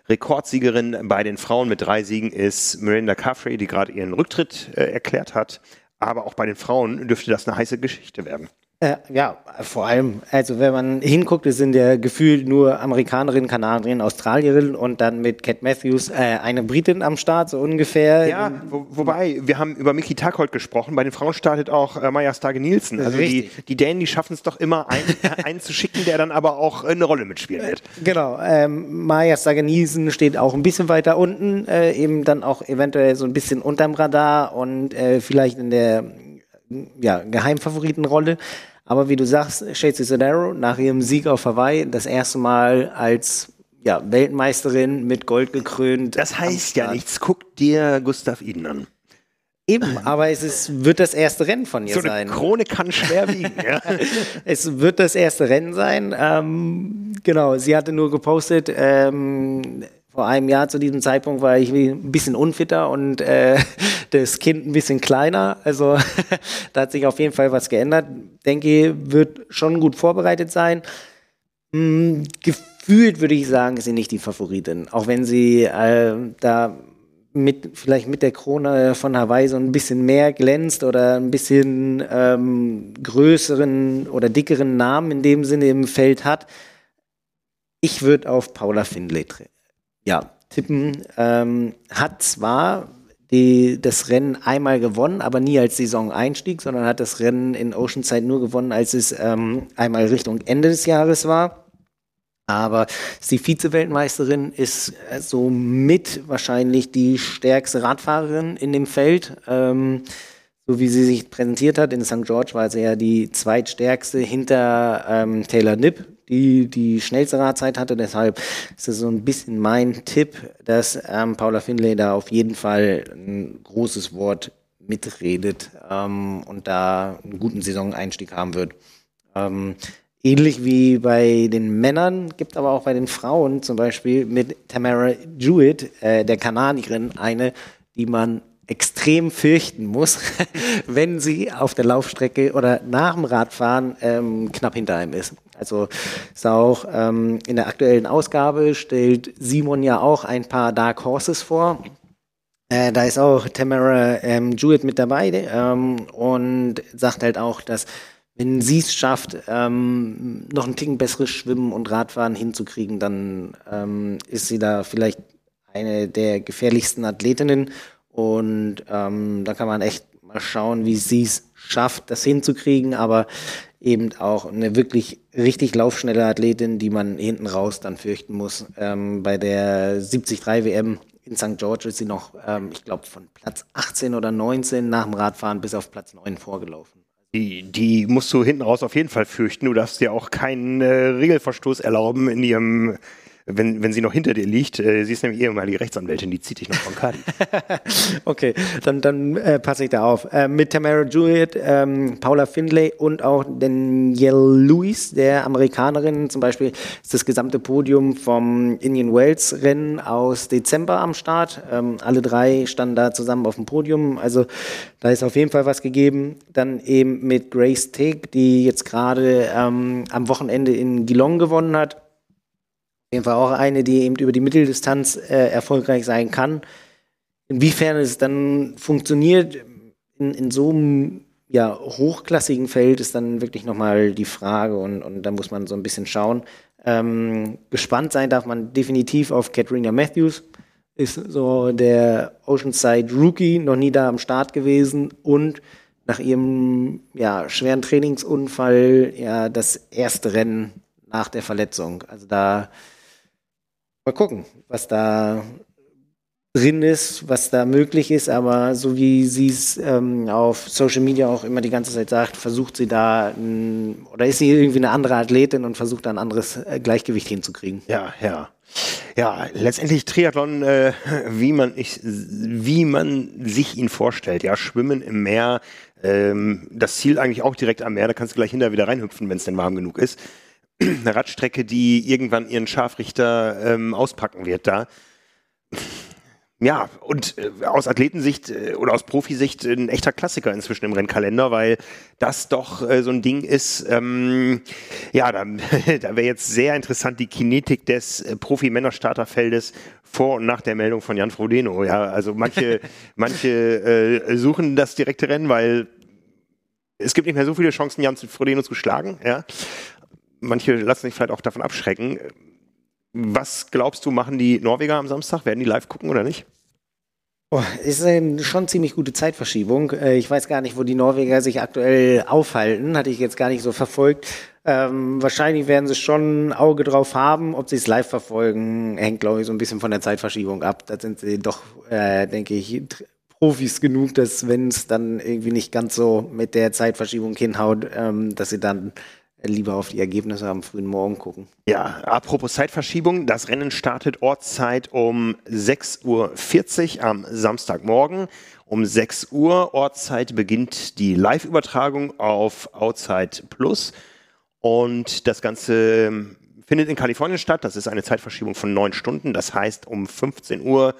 Speaker 1: Rekordsiegerin bei den Frauen mit drei Siegen ist Miranda Caffrey, die gerade ihren Rücktritt äh, erklärt hat. Aber auch bei den Frauen dürfte das eine heiße Geschichte werden.
Speaker 2: Äh, ja, vor allem, also wenn man hinguckt, es sind ja gefühlt nur Amerikanerinnen, Kanadierinnen, Australierinnen und dann mit Cat Matthews äh, eine Britin am Start, so ungefähr.
Speaker 1: Ja, wo, wobei, wir haben über Mickey Tackholt gesprochen, bei den Frauen startet auch äh, Maja Stage Nielsen. Also die, die Dänen, die schaffen es doch immer, einen, einen zu schicken, der dann aber auch eine Rolle mitspielen wird.
Speaker 2: Genau, ähm, Maja Stage Nielsen steht auch ein bisschen weiter unten, äh, eben dann auch eventuell so ein bisschen unterm Radar und äh, vielleicht in der ja, Geheimfavoritenrolle. Aber wie du sagst, Shades Sodaro nach ihrem Sieg auf Hawaii das erste Mal als ja, Weltmeisterin mit Gold gekrönt.
Speaker 1: Das heißt ja nichts. Guck dir Gustav Iden an.
Speaker 2: Eben, aber es ist, wird das erste Rennen von ihr
Speaker 1: so
Speaker 2: sein.
Speaker 1: Eine Krone kann schwer wiegen. ja.
Speaker 2: es wird das erste Rennen sein. Ähm, genau, sie hatte nur gepostet, ähm, vor einem Jahr zu diesem Zeitpunkt war ich ein bisschen unfitter und äh, das Kind ein bisschen kleiner. Also da hat sich auf jeden Fall was geändert. Denke, wird schon gut vorbereitet sein. Hm, gefühlt würde ich sagen, ist sie nicht die Favoritin. Auch wenn sie äh, da mit, vielleicht mit der Krone von Hawaii so ein bisschen mehr glänzt oder ein bisschen ähm, größeren oder dickeren Namen in dem Sinne im Feld hat. Ich würde auf Paula Findlay ja, tippen. Ähm, hat zwar die, das Rennen einmal gewonnen, aber nie als Saison-Einstieg, sondern hat das Rennen in Oceanside nur gewonnen, als es ähm, einmal Richtung Ende des Jahres war. Aber die Vize-Weltmeisterin ist äh, so mit wahrscheinlich die stärkste Radfahrerin in dem Feld. Ähm, so wie sie sich präsentiert hat in St. George, war sie ja die zweitstärkste hinter ähm, Taylor Nipp, die die schnellste Radzeit hatte. Deshalb ist es so ein bisschen mein Tipp, dass ähm, Paula Finlay da auf jeden Fall ein großes Wort mitredet ähm, und da einen guten Saisoneinstieg haben wird. Ähm, ähnlich wie bei den Männern gibt aber auch bei den Frauen zum Beispiel mit Tamara Jewett, äh, der Kanadierin, eine, die man extrem fürchten muss, wenn sie auf der Laufstrecke oder nach dem Radfahren ähm, knapp hinter einem ist. Also ist auch ähm, in der aktuellen Ausgabe stellt Simon ja auch ein paar Dark Horses vor. Äh, da ist auch Tamara ähm, Jewett mit dabei ähm, und sagt halt auch, dass wenn sie es schafft, ähm, noch ein Ticken besseres Schwimmen und Radfahren hinzukriegen, dann ähm, ist sie da vielleicht eine der gefährlichsten Athletinnen und ähm, da kann man echt mal schauen, wie sie es schafft, das hinzukriegen, aber eben auch eine wirklich richtig laufschnelle Athletin, die man hinten raus dann fürchten muss. Ähm, bei der 73 WM in St. George ist sie noch, ähm, ich glaube, von Platz 18 oder 19 nach dem Radfahren bis auf Platz 9 vorgelaufen.
Speaker 1: Die, die musst du hinten raus auf jeden Fall fürchten. Du darfst dir auch keinen äh, Regelverstoß erlauben in ihrem wenn, wenn sie noch hinter dir liegt, äh, sie ist nämlich ehemalige Rechtsanwältin, die zieht dich noch von Kadi.
Speaker 2: okay, dann, dann äh, passe ich da auf. Äh, mit Tamara Juliet, ähm, Paula Findlay und auch Danielle Lewis, der Amerikanerin, zum Beispiel ist das gesamte Podium vom Indian Wells Rennen aus Dezember am Start. Ähm, alle drei standen da zusammen auf dem Podium, also da ist auf jeden Fall was gegeben. Dann eben mit Grace Teague, die jetzt gerade ähm, am Wochenende in Geelong gewonnen hat jeden Fall auch eine, die eben über die Mitteldistanz äh, erfolgreich sein kann. Inwiefern es dann funktioniert in, in so einem ja, hochklassigen Feld ist dann wirklich nochmal die Frage und, und da muss man so ein bisschen schauen. Ähm, gespannt sein darf man definitiv auf Katrina Matthews. Ist so der Oceanside Rookie, noch nie da am Start gewesen und nach ihrem ja, schweren Trainingsunfall ja das erste Rennen nach der Verletzung. Also da Mal gucken, was da drin ist, was da möglich ist, aber so wie sie es ähm, auf Social Media auch immer die ganze Zeit sagt, versucht sie da ein, oder ist sie irgendwie eine andere Athletin und versucht da ein anderes äh, Gleichgewicht hinzukriegen.
Speaker 1: Ja, ja. Ja, letztendlich Triathlon, äh, wie man ich, wie man sich ihn vorstellt. Ja, Schwimmen im Meer, ähm, das Ziel eigentlich auch direkt am Meer. Da kannst du gleich hinterher wieder reinhüpfen, wenn es denn warm genug ist. Eine Radstrecke, die irgendwann ihren Scharfrichter ähm, auspacken wird da. Ja, und äh, aus Athletensicht äh, oder aus Profisicht ein echter Klassiker inzwischen im Rennkalender, weil das doch äh, so ein Ding ist. Ähm, ja, da, da wäre jetzt sehr interessant die Kinetik des äh, Profi-Männer-Starterfeldes vor und nach der Meldung von Jan Frodeno. Ja, also manche, manche äh, suchen das direkte Rennen, weil es gibt nicht mehr so viele Chancen, Jan Frodeno zu schlagen. Ja, manche lassen sich vielleicht auch davon abschrecken. Was glaubst du, machen die Norweger am Samstag? Werden die live gucken oder nicht?
Speaker 2: Oh, ist eine schon ziemlich gute Zeitverschiebung. Äh, ich weiß gar nicht, wo die Norweger sich aktuell aufhalten. Hatte ich jetzt gar nicht so verfolgt. Ähm, wahrscheinlich werden sie schon ein Auge drauf haben. Ob sie es live verfolgen, hängt, glaube ich, so ein bisschen von der Zeitverschiebung ab. Da sind sie doch, äh, denke ich, Profis genug, dass wenn es dann irgendwie nicht ganz so mit der Zeitverschiebung hinhaut, ähm, dass sie dann lieber auf die Ergebnisse am frühen Morgen gucken.
Speaker 1: Ja, apropos Zeitverschiebung, das Rennen startet Ortszeit um 6.40 Uhr am Samstagmorgen. Um 6 Uhr Ortszeit beginnt die Live-Übertragung auf Outside Plus und das Ganze findet in Kalifornien statt. Das ist eine Zeitverschiebung von neun Stunden. Das heißt, um 15 Uhr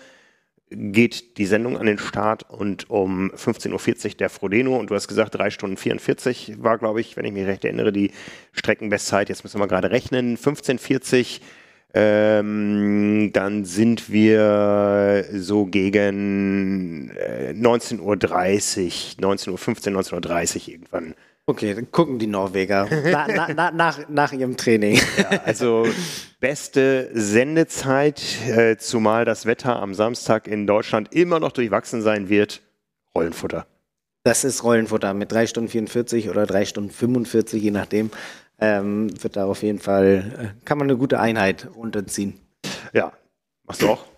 Speaker 1: geht die Sendung an den Start und um 15.40 Uhr der Frodeno und du hast gesagt, drei Stunden 44 war, glaube ich, wenn ich mich recht erinnere, die Streckenbestzeit. Jetzt müssen wir gerade rechnen. 15.40 ähm, dann sind wir so gegen äh, 19.30 Uhr, 19.15 Uhr, 19.30 Uhr irgendwann
Speaker 2: Okay, dann gucken die Norweger na, na, na, nach, nach ihrem Training.
Speaker 1: Ja, also beste Sendezeit, äh, zumal das Wetter am Samstag in Deutschland immer noch durchwachsen sein wird. Rollenfutter.
Speaker 2: Das ist Rollenfutter mit 3 Stunden 44 oder 3 Stunden 45, je nachdem. Ähm, wird da auf jeden Fall, äh, kann man eine gute Einheit runterziehen.
Speaker 1: Ja, machst du auch?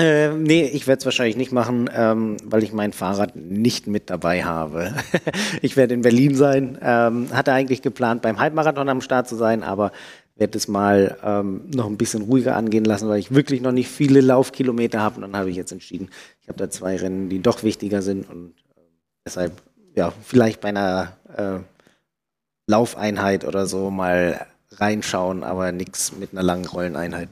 Speaker 2: Äh, nee, ich werde es wahrscheinlich nicht machen, ähm, weil ich mein Fahrrad nicht mit dabei habe. ich werde in Berlin sein. Ähm, hatte eigentlich geplant, beim Halbmarathon am Start zu sein, aber werde es mal ähm, noch ein bisschen ruhiger angehen lassen, weil ich wirklich noch nicht viele Laufkilometer habe. Und dann habe ich jetzt entschieden, ich habe da zwei Rennen, die doch wichtiger sind und äh, deshalb ja vielleicht bei einer äh, Laufeinheit oder so mal reinschauen, aber nichts mit einer langen Rolleneinheit.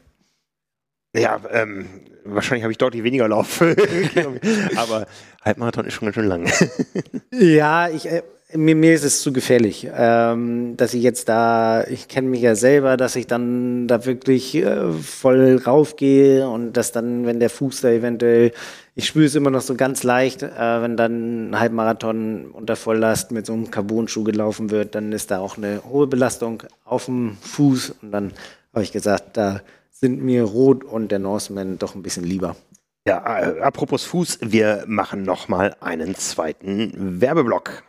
Speaker 1: Ja, ähm, wahrscheinlich habe ich deutlich weniger Lauf. aber Halbmarathon ist schon ganz schön lang.
Speaker 2: ja, ich, äh, mir, mir ist es zu gefährlich, ähm, dass ich jetzt da, ich kenne mich ja selber, dass ich dann da wirklich äh, voll raufgehe und dass dann, wenn der Fuß da eventuell, ich spüre es immer noch so ganz leicht, äh, wenn dann ein Halbmarathon unter Volllast mit so einem Carbon-Schuh gelaufen wird, dann ist da auch eine hohe Belastung auf dem Fuß und dann habe ich gesagt, da sind mir Rot und der Norseman doch ein bisschen lieber.
Speaker 1: Ja, äh, apropos Fuß, wir machen nochmal einen zweiten Werbeblock.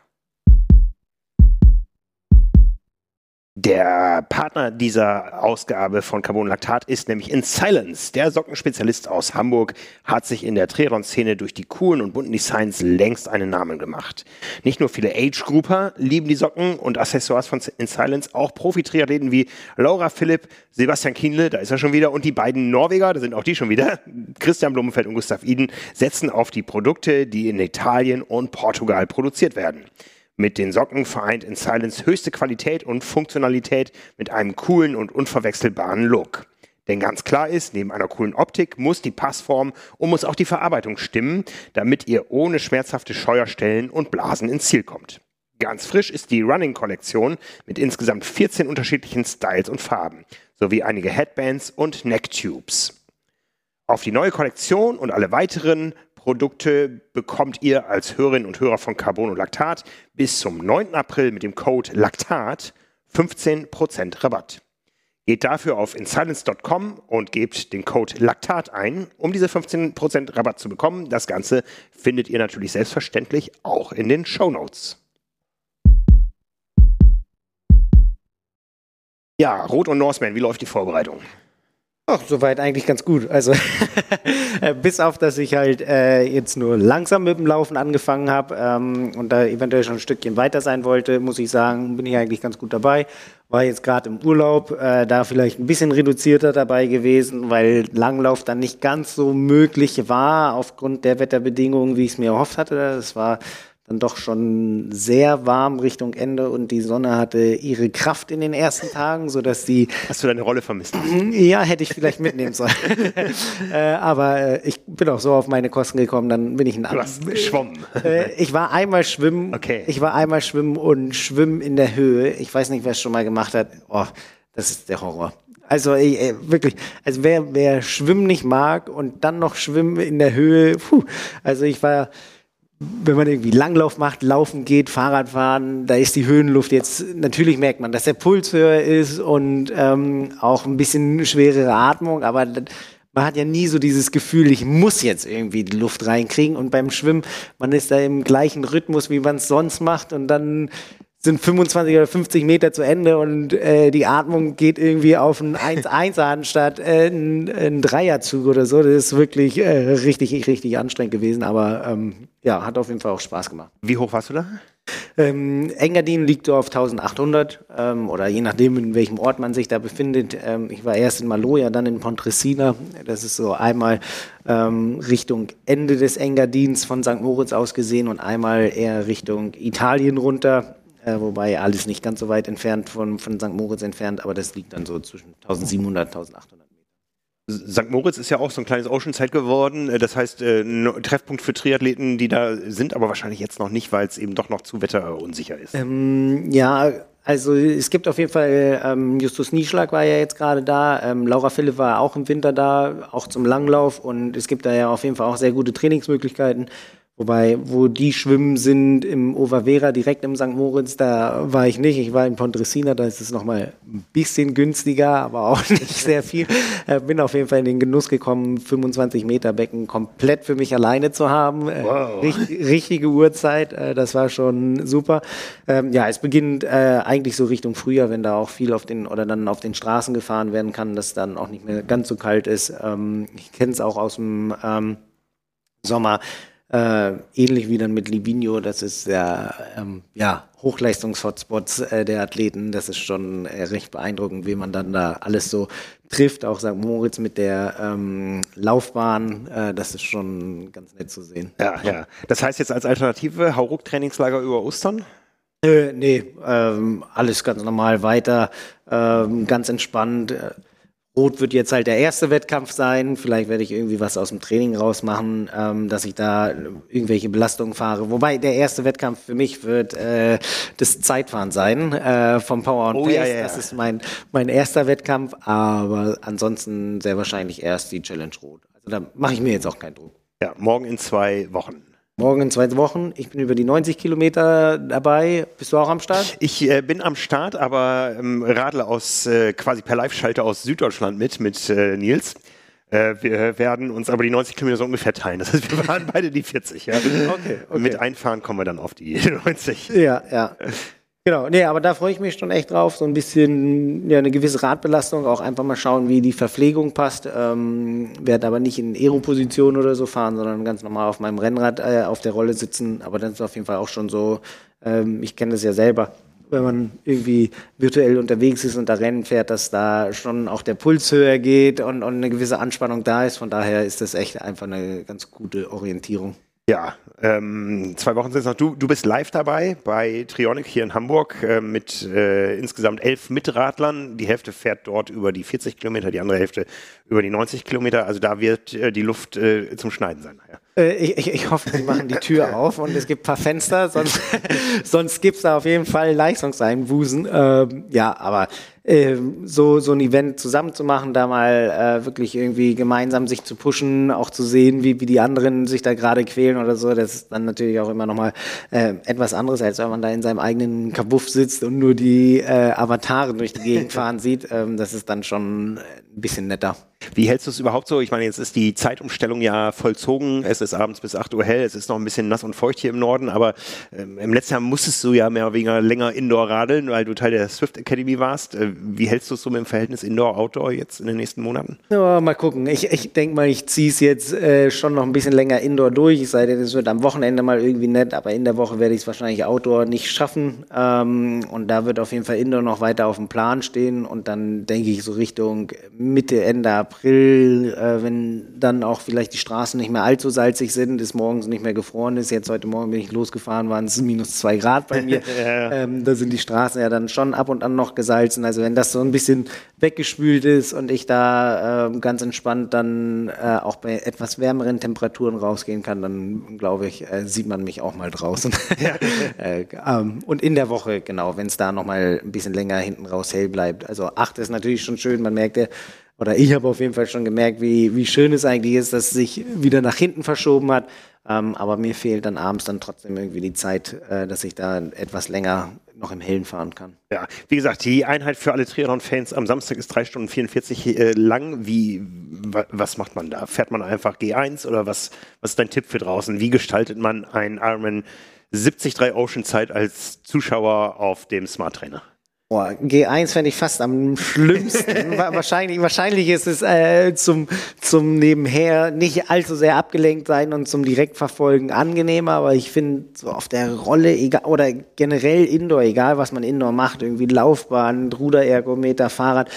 Speaker 1: Der Partner dieser Ausgabe von Carbon Lactat ist nämlich In Silence. Der Sockenspezialist aus Hamburg hat sich in der Triathlon-Szene durch die coolen und bunten Designs längst einen Namen gemacht. Nicht nur viele Age-Grouper lieben die Socken und Accessoires von In Silence, auch Profi-Triathleten wie Laura Philipp, Sebastian Kienle, da ist er schon wieder, und die beiden Norweger, da sind auch die schon wieder, Christian Blumenfeld und Gustav Iden, setzen auf die Produkte, die in Italien und Portugal produziert werden. Mit den Socken vereint in Silence höchste Qualität und Funktionalität mit einem coolen und unverwechselbaren Look. Denn ganz klar ist, neben einer coolen Optik muss die Passform und muss auch die Verarbeitung stimmen, damit ihr ohne schmerzhafte Scheuerstellen und Blasen ins Ziel kommt. Ganz frisch ist die Running-Kollektion mit insgesamt 14 unterschiedlichen Styles und Farben, sowie einige Headbands und Necktubes. Auf die neue Kollektion und alle weiteren Produkte bekommt ihr als Hörerinnen und Hörer von Carbon und Laktat bis zum 9. April mit dem Code LAKTAT 15% Rabatt. Geht dafür auf insilence.com und gebt den Code LAKTAT ein, um diese 15% Rabatt zu bekommen. Das Ganze findet ihr natürlich selbstverständlich auch in den Show Notes. Ja, Rot und Norseman, wie läuft die Vorbereitung?
Speaker 2: Ach, soweit eigentlich ganz gut. Also bis auf, dass ich halt äh, jetzt nur langsam mit dem Laufen angefangen habe ähm, und da eventuell schon ein Stückchen weiter sein wollte, muss ich sagen, bin ich eigentlich ganz gut dabei. War jetzt gerade im Urlaub, äh, da vielleicht ein bisschen reduzierter dabei gewesen, weil Langlauf dann nicht ganz so möglich war aufgrund der Wetterbedingungen, wie ich es mir erhofft hatte. Das war dann doch schon sehr warm Richtung Ende und die Sonne hatte ihre Kraft in den ersten Tagen, so dass die.
Speaker 1: Hast du deine Rolle vermisst?
Speaker 2: Ja, hätte ich vielleicht mitnehmen sollen. äh, aber äh, ich bin auch so auf meine Kosten gekommen, dann bin ich ein
Speaker 1: Du hast geschwommen.
Speaker 2: äh, ich war einmal schwimmen.
Speaker 1: Okay.
Speaker 2: Ich war einmal schwimmen und schwimmen in der Höhe. Ich weiß nicht, wer es schon mal gemacht hat. Oh, das ist der Horror. Also ey, wirklich, also wer, wer Schwimmen nicht mag und dann noch Schwimmen in der Höhe, puh, also ich war wenn man irgendwie Langlauf macht, laufen geht, Fahrrad fahren, da ist die Höhenluft jetzt, natürlich merkt man, dass der Puls höher ist und ähm, auch ein bisschen schwerere Atmung, aber man hat ja nie so dieses Gefühl, ich muss jetzt irgendwie die Luft reinkriegen und beim Schwimmen, man ist da im gleichen Rhythmus, wie man es sonst macht und dann sind 25 oder 50 Meter zu Ende und äh, die Atmung geht irgendwie auf ein 1-1 anstatt äh, ein, ein Dreierzug oder so. Das ist wirklich äh, richtig, richtig anstrengend gewesen, aber ähm, ja, hat auf jeden Fall auch Spaß gemacht.
Speaker 1: Wie hoch warst du da?
Speaker 2: Ähm, Engadin liegt so auf 1800 ähm, oder je nachdem, in welchem Ort man sich da befindet. Ähm, ich war erst in Maloja, dann in Pontresina. Das ist so einmal ähm, Richtung Ende des Engadins von St. Moritz aus gesehen und einmal eher Richtung Italien runter. Äh, wobei alles nicht ganz so weit entfernt von, von St. Moritz entfernt, aber das liegt dann so zwischen 1700 und 1800 Meter.
Speaker 1: St. Moritz ist ja auch so ein kleines Oceanside geworden. Äh, Das heißt, äh, ein Treffpunkt für Triathleten, die da sind, aber wahrscheinlich jetzt noch nicht, weil es eben doch noch zu wetterunsicher ist.
Speaker 2: Ähm, ja, also es gibt auf jeden Fall, ähm, Justus Nieschlag war ja jetzt gerade da, ähm, Laura Philipp war auch im Winter da, auch zum Langlauf und es gibt da ja auf jeden Fall auch sehr gute Trainingsmöglichkeiten. Wobei, wo die schwimmen sind im Oververa, direkt im St. Moritz, da war ich nicht. Ich war in Pontresina, da ist es nochmal ein bisschen günstiger, aber auch nicht sehr viel. Äh, bin auf jeden Fall in den Genuss gekommen, 25 Meter Becken komplett für mich alleine zu haben. Äh,
Speaker 1: Wow.
Speaker 2: richt- richtige Uhrzeit, äh, das war schon super. Ähm, ja, es beginnt eigentlich so Richtung Frühjahr, wenn da auch viel auf den oder dann auf den Straßen gefahren werden kann, dass dann auch nicht mehr ganz so kalt ist. Ähm, ich kenne es auch aus dem ähm, Sommer. Äh, ähnlich wie dann mit Livigno, das ist ja, ähm, ja Hochleistungs-Hotspots äh, der Athleten. Das ist schon äh, recht beeindruckend, wie man dann da alles so trifft. Auch St. Moritz mit der ähm, Laufbahn, äh, das ist schon ganz nett zu sehen.
Speaker 1: Ja, ja. Das heißt jetzt als Alternative Hauruck-Trainingslager über Ostern?
Speaker 2: Äh, nee, ähm, alles ganz normal weiter, ähm, ganz entspannt. Rot wird jetzt halt der erste Wettkampf sein. Vielleicht werde ich irgendwie was aus dem Training rausmachen, ähm, dass ich da irgendwelche Belastungen fahre. Wobei der erste Wettkampf für mich wird äh, das Zeitfahren sein äh, vom Power and
Speaker 1: Oh,
Speaker 2: Pace.
Speaker 1: ja, ja, ja.
Speaker 2: Das ist mein, mein erster Wettkampf, aber ansonsten sehr wahrscheinlich erst die Challenge Rot. Also da mache ich mir jetzt auch keinen Druck.
Speaker 1: Ja, morgen in zwei Wochen.
Speaker 2: Morgen in zwei Wochen. Ich bin über die 90 Kilometer dabei. Bist du auch am Start?
Speaker 1: Ich äh, bin am Start, aber ähm, radle aus äh, quasi per Live-Schalter aus Süddeutschland mit, mit äh, Nils. Äh, wir werden uns aber die 90 Kilometer so ungefähr teilen. Das heißt, wir fahren beide die 40. Ja.
Speaker 2: Okay, okay.
Speaker 1: Mit Einfahren kommen wir dann auf die 90.
Speaker 2: Ja, ja. Genau, nee, aber da freue ich mich schon echt drauf. So ein bisschen, ja, eine gewisse Radbelastung, auch einfach mal schauen, wie die Verpflegung passt. Ähm, werde aber nicht in Aero-Position oder so fahren, sondern ganz normal auf meinem Rennrad äh, auf der Rolle sitzen. Aber das ist auf jeden Fall auch schon so, ähm, ich kenne das ja selber, wenn man irgendwie virtuell unterwegs ist und da Rennen fährt, dass da schon auch der Puls höher geht und, und eine gewisse Anspannung da ist. Von daher ist das echt einfach eine ganz gute Orientierung.
Speaker 1: Ja, ähm, zwei Wochen sind es noch. Du, du bist live dabei bei Trionic hier in Hamburg äh, mit äh, insgesamt elf Mitradlern. Die Hälfte fährt dort über die 40 Kilometer, die andere Hälfte über die 90 Kilometer. Also da wird äh, die Luft äh, zum Schneiden sein. nachher.
Speaker 2: Äh, Ich, ich, ich hoffe, sie machen die Tür auf und es gibt ein paar Fenster, sonst, sonst gibt es da auf jeden Fall Leistungseinbußen. Ähm, ja, aber so, so ein Event zusammen zu machen, da mal äh, wirklich irgendwie gemeinsam sich zu pushen, auch zu sehen, wie, wie die anderen sich da gerade quälen oder so, das ist dann natürlich auch immer nochmal äh, etwas anderes, als wenn man da in seinem eigenen Kabuff sitzt und nur die äh, Avatare durch die Gegend fahren sieht. Ähm, das ist dann schon ein bisschen netter.
Speaker 1: Wie hältst du es überhaupt so? Ich meine, jetzt ist die Zeitumstellung ja vollzogen. Es ist abends bis 8 Uhr hell. Es ist noch ein bisschen nass und feucht hier im Norden, aber ähm, im letzten Jahr musstest du ja mehr oder weniger länger Indoor radeln, weil du Teil der Swift Academy warst. Äh, wie hältst du es so mit dem Verhältnis Indoor-Outdoor jetzt in den nächsten Monaten?
Speaker 2: Ja, mal gucken. Ich, ich denke mal, ich ziehe es jetzt äh, schon noch ein bisschen länger Indoor durch. Es sei denn, es wird am Wochenende mal irgendwie nett, aber in der Woche werde ich es wahrscheinlich Outdoor nicht schaffen. Ähm, und da wird auf jeden Fall Indoor noch weiter auf dem Plan stehen und dann denke ich so Richtung Mitte, Ende April, äh, wenn dann auch vielleicht die Straßen nicht mehr allzu salzig sind, es morgens nicht mehr gefroren ist. Jetzt heute Morgen bin ich losgefahren, waren es minus zwei Grad bei mir. ja. ähm, da sind die Straßen ja dann schon ab und an noch gesalzen. Also wenn das so ein bisschen weggespült ist und ich da äh, ganz entspannt dann äh, auch bei etwas wärmeren Temperaturen rausgehen kann, dann glaube ich, äh, sieht man mich auch mal draußen. Ja. Äh, ähm, und in der Woche, genau, wenn es da nochmal ein bisschen länger hinten raus hell bleibt. Also acht ist natürlich schon schön, man merkt ja, oder ich habe auf jeden Fall schon gemerkt, wie, wie schön es eigentlich ist, dass es sich wieder nach hinten verschoben hat. Ähm, aber mir fehlt dann abends dann trotzdem irgendwie die Zeit, äh, dass ich da etwas länger noch im Hellen fahren kann.
Speaker 1: Ja, wie gesagt, die Einheit für alle Triathlon-Fans am Samstag ist 3 Stunden 44 äh, lang. Wie, was macht man da? Fährt man einfach G1 oder was, was ist dein Tipp für draußen? Wie gestaltet man einen Ironman 73 Ocean Zeit als Zuschauer auf dem Smart Trainer?
Speaker 2: Boah, G1 fände ich fast am schlimmsten. wahrscheinlich, wahrscheinlich ist es äh, zum, zum Nebenher nicht allzu sehr abgelenkt sein und zum Direktverfolgen angenehmer, aber ich finde so auf der Rolle, egal, oder generell Indoor, egal was man Indoor macht, irgendwie Laufbahn, Ruderergometer, Fahrrad,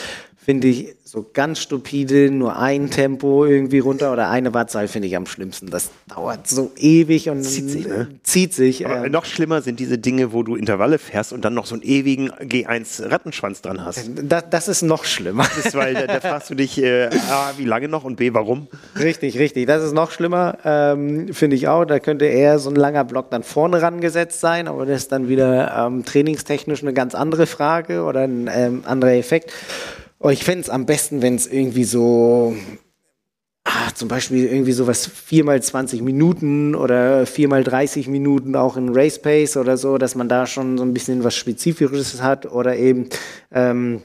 Speaker 2: finde ich so ganz stupide, nur ein Tempo irgendwie runter oder eine Wattzahl finde ich am schlimmsten. Das dauert so ewig und zieht sich. Ne? Zieht sich
Speaker 1: Aber ähm. noch schlimmer sind diese Dinge, wo du Intervalle fährst und dann noch so einen ewigen G1 Rattenschwanz dran hast.
Speaker 2: Das, das ist noch schlimmer. Das
Speaker 1: ist, weil da, da fragst du dich, äh, A, wie lange noch und B, warum?
Speaker 2: Richtig, richtig. Das ist noch schlimmer, ähm, finde ich auch. Da könnte eher so ein langer Block dann vorne rangesetzt sein, aber das ist dann wieder ähm, trainingstechnisch eine ganz andere Frage oder ein ähm, anderer Effekt. Oh, ich fände es am besten, wenn es irgendwie so, ah, zum Beispiel irgendwie sowas 4 mal 20 Minuten oder 4 mal 30 Minuten auch in Race Pace oder so, dass man da schon so ein bisschen was Spezifisches hat oder eben, ähm,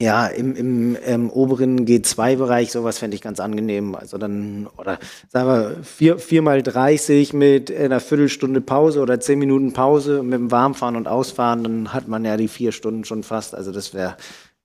Speaker 2: ja, im, im, im oberen G2-Bereich, sowas fände ich ganz angenehm. Also dann, oder sagen wir, vier, vier mal 30 mit einer Viertelstunde Pause oder zehn Minuten Pause mit dem Warmfahren und Ausfahren, dann hat man ja die vier Stunden schon fast. Also das wäre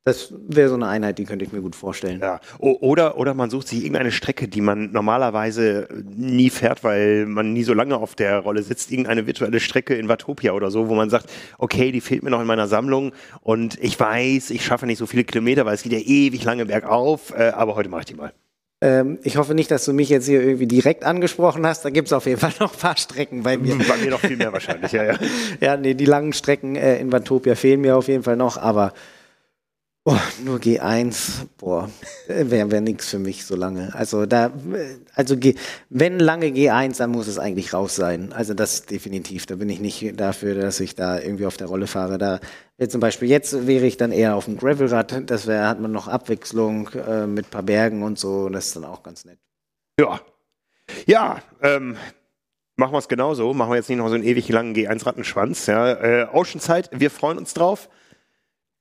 Speaker 2: das wäre so eine Einheit, die könnte ich mir gut vorstellen.
Speaker 1: Ja. Oder, oder man sucht sich irgendeine Strecke, die man normalerweise nie fährt, weil man nie so lange auf der Rolle sitzt. Irgendeine virtuelle Strecke in Watopia oder so, wo man sagt, okay, die fehlt mir noch in meiner Sammlung und ich weiß, ich schaffe nicht so viele Kilometer, weil es geht ja ewig lange bergauf, äh, aber heute mache ich die mal.
Speaker 2: Ähm, ich hoffe nicht, dass du mich jetzt hier irgendwie direkt angesprochen hast. Da gibt es auf jeden Fall noch ein paar Strecken bei mir.
Speaker 1: Bei mir noch viel mehr wahrscheinlich, ja, ja.
Speaker 2: ja, nee, die langen Strecken äh, in Watopia fehlen mir auf jeden Fall noch, aber Oh, nur G1, boah, wäre wär nichts für mich so lange. Also da, also G, wenn lange G1, dann muss es eigentlich raus sein. Also das definitiv. Da bin ich nicht dafür, dass ich da irgendwie auf der Rolle fahre. Da jetzt zum Beispiel jetzt wäre ich dann eher auf dem Gravelrad. Das wäre, hat man noch Abwechslung äh, mit paar Bergen und so. Das ist dann auch ganz nett.
Speaker 1: Ja, ja. Ähm, machen wir es genauso. Machen wir jetzt nicht noch so einen ewig langen G1-Rattenschwanz. Ja, äh, Oceanside, wir freuen uns drauf.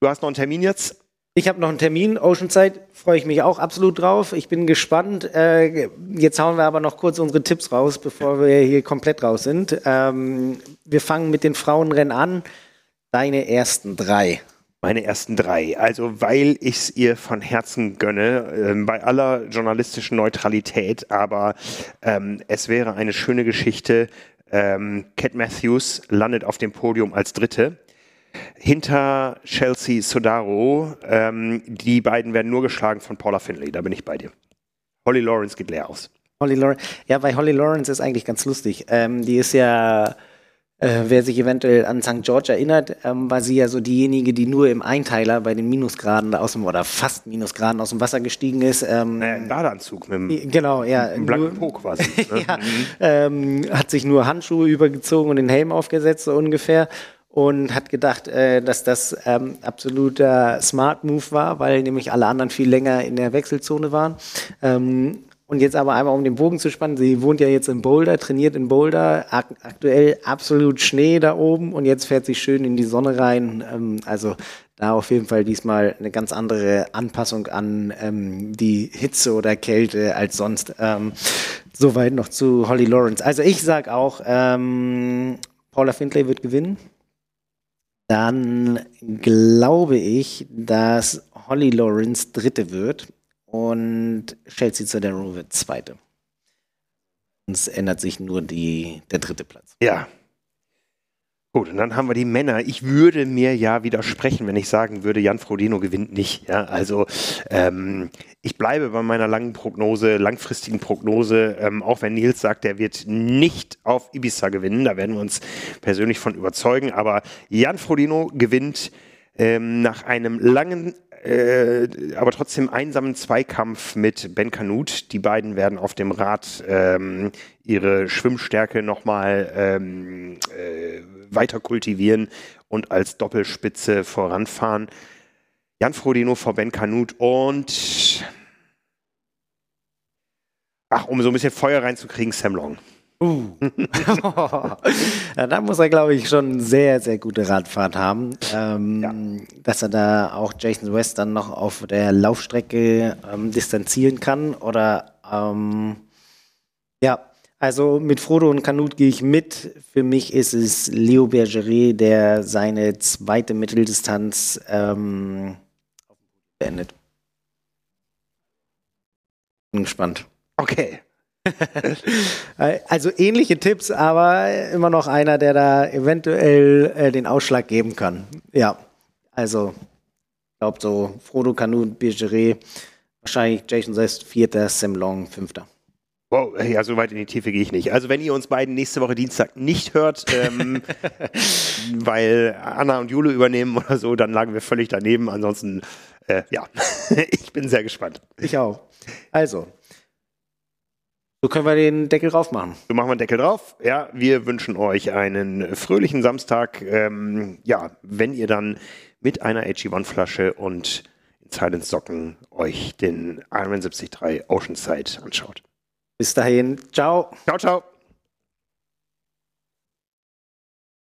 Speaker 1: Du hast noch einen Termin jetzt.
Speaker 2: Ich habe noch einen Termin, Oceanside, freue ich mich auch absolut drauf. Ich bin gespannt. Äh, jetzt hauen wir aber noch kurz unsere Tipps raus, bevor wir hier komplett raus sind. Ähm, wir fangen mit den Frauenrennen an. Deine ersten drei.
Speaker 1: Meine ersten drei. Also, weil ich es ihr von Herzen gönne, äh, bei aller journalistischen Neutralität, aber ähm, es wäre eine schöne Geschichte. Ähm, Cat Matthews landet auf dem Podium als Dritte hinter Chelsea Sodaro. Ähm, die beiden werden nur geschlagen von Paula Finley. Da bin ich bei dir. Holly Lawrence geht leer aus.
Speaker 2: Holly Lawrence. Ja, bei Holly Lawrence ist eigentlich ganz lustig. Ähm, die ist ja, äh, wer sich eventuell an St. George erinnert, ähm, war sie ja so diejenige, die nur im Einteiler bei den Minusgraden aus dem, oder fast Minusgraden aus dem Wasser gestiegen ist. Ähm,
Speaker 1: äh, Badeanzug mit dem,
Speaker 2: genau, ja,
Speaker 1: mit dem blanken Po quasi.
Speaker 2: Ne? ja, mhm. ähm, hat sich nur Handschuhe übergezogen und den Helm aufgesetzt, so ungefähr und hat gedacht, äh, dass das ähm, absoluter Smart Move war, weil nämlich alle anderen viel länger in der Wechselzone waren. Ähm, und jetzt aber einmal um den Bogen zu spannen, sie wohnt ja jetzt in Boulder, trainiert in Boulder, ak aktuell absolut Schnee da oben und jetzt fährt sie schön in die Sonne rein. Ähm, also da auf jeden Fall diesmal eine ganz andere Anpassung an ähm, die Hitze oder Kälte als sonst. Ähm, soweit noch zu Holly Lawrence. Also ich sag auch, ähm, Paula Findlay wird gewinnen. Dann glaube ich, dass Holly Lawrence Dritte wird und Chelsea Zodero wird Zweite. Es ändert sich nur die, der dritte Platz.
Speaker 1: Ja. Gut, und dann haben wir die Männer. Ich würde mir ja widersprechen, wenn ich sagen würde, Jan Frodeno gewinnt nicht. Ja, also ähm, ich bleibe bei meiner langen Prognose, langfristigen Prognose, ähm, auch wenn Nils sagt, er wird nicht auf Ibiza gewinnen. Da werden wir uns persönlich von überzeugen. Aber Jan Frodeno gewinnt ähm, nach einem langen äh, aber trotzdem einsamen Zweikampf mit Ben Kanut. Die beiden werden auf dem Rad ähm, ihre Schwimmstärke nochmal ähm, äh, weiter kultivieren und als Doppelspitze voranfahren. Jan Frodeno vor Ben Kanut und ach, um so ein bisschen Feuer reinzukriegen, Sam Long.
Speaker 2: Uh. ja, da muss er, glaube ich, schon sehr, sehr gute Radfahrt haben. Ähm, ja. Dass er da auch Jason West dann noch auf der Laufstrecke ähm, distanzieren kann. Oder ähm, ja, also mit Frodo und Kanut gehe ich mit. Für mich ist es Leo Bergeret, der seine zweite Mitteldistanz ähm, beendet. Bin gespannt.
Speaker 1: Okay.
Speaker 2: also ähnliche Tipps, aber immer noch einer, der da eventuell äh, den Ausschlag geben kann. Ja, also ich glaube so Frodo Kanun, Bergeret, wahrscheinlich Jason Sest, Vierter, Sam Long, Fünfter.
Speaker 1: Wow, ja, so weit in die Tiefe gehe ich nicht. Also wenn ihr uns beiden nächste Woche Dienstag nicht hört, ähm, weil Anna und Jule übernehmen oder so, dann lagen wir völlig daneben. Ansonsten, äh, ja, ich bin sehr gespannt.
Speaker 2: Ich auch. Also, so können wir den Deckel drauf machen.
Speaker 1: So machen wir den Deckel drauf. Ja, wir wünschen euch einen fröhlichen Samstag. Ähm, ja, wenn ihr dann mit einer AG1-Flasche und in Silence Socken euch den Iron 73 Oceanside anschaut.
Speaker 2: Bis dahin, ciao.
Speaker 1: Ciao, ciao.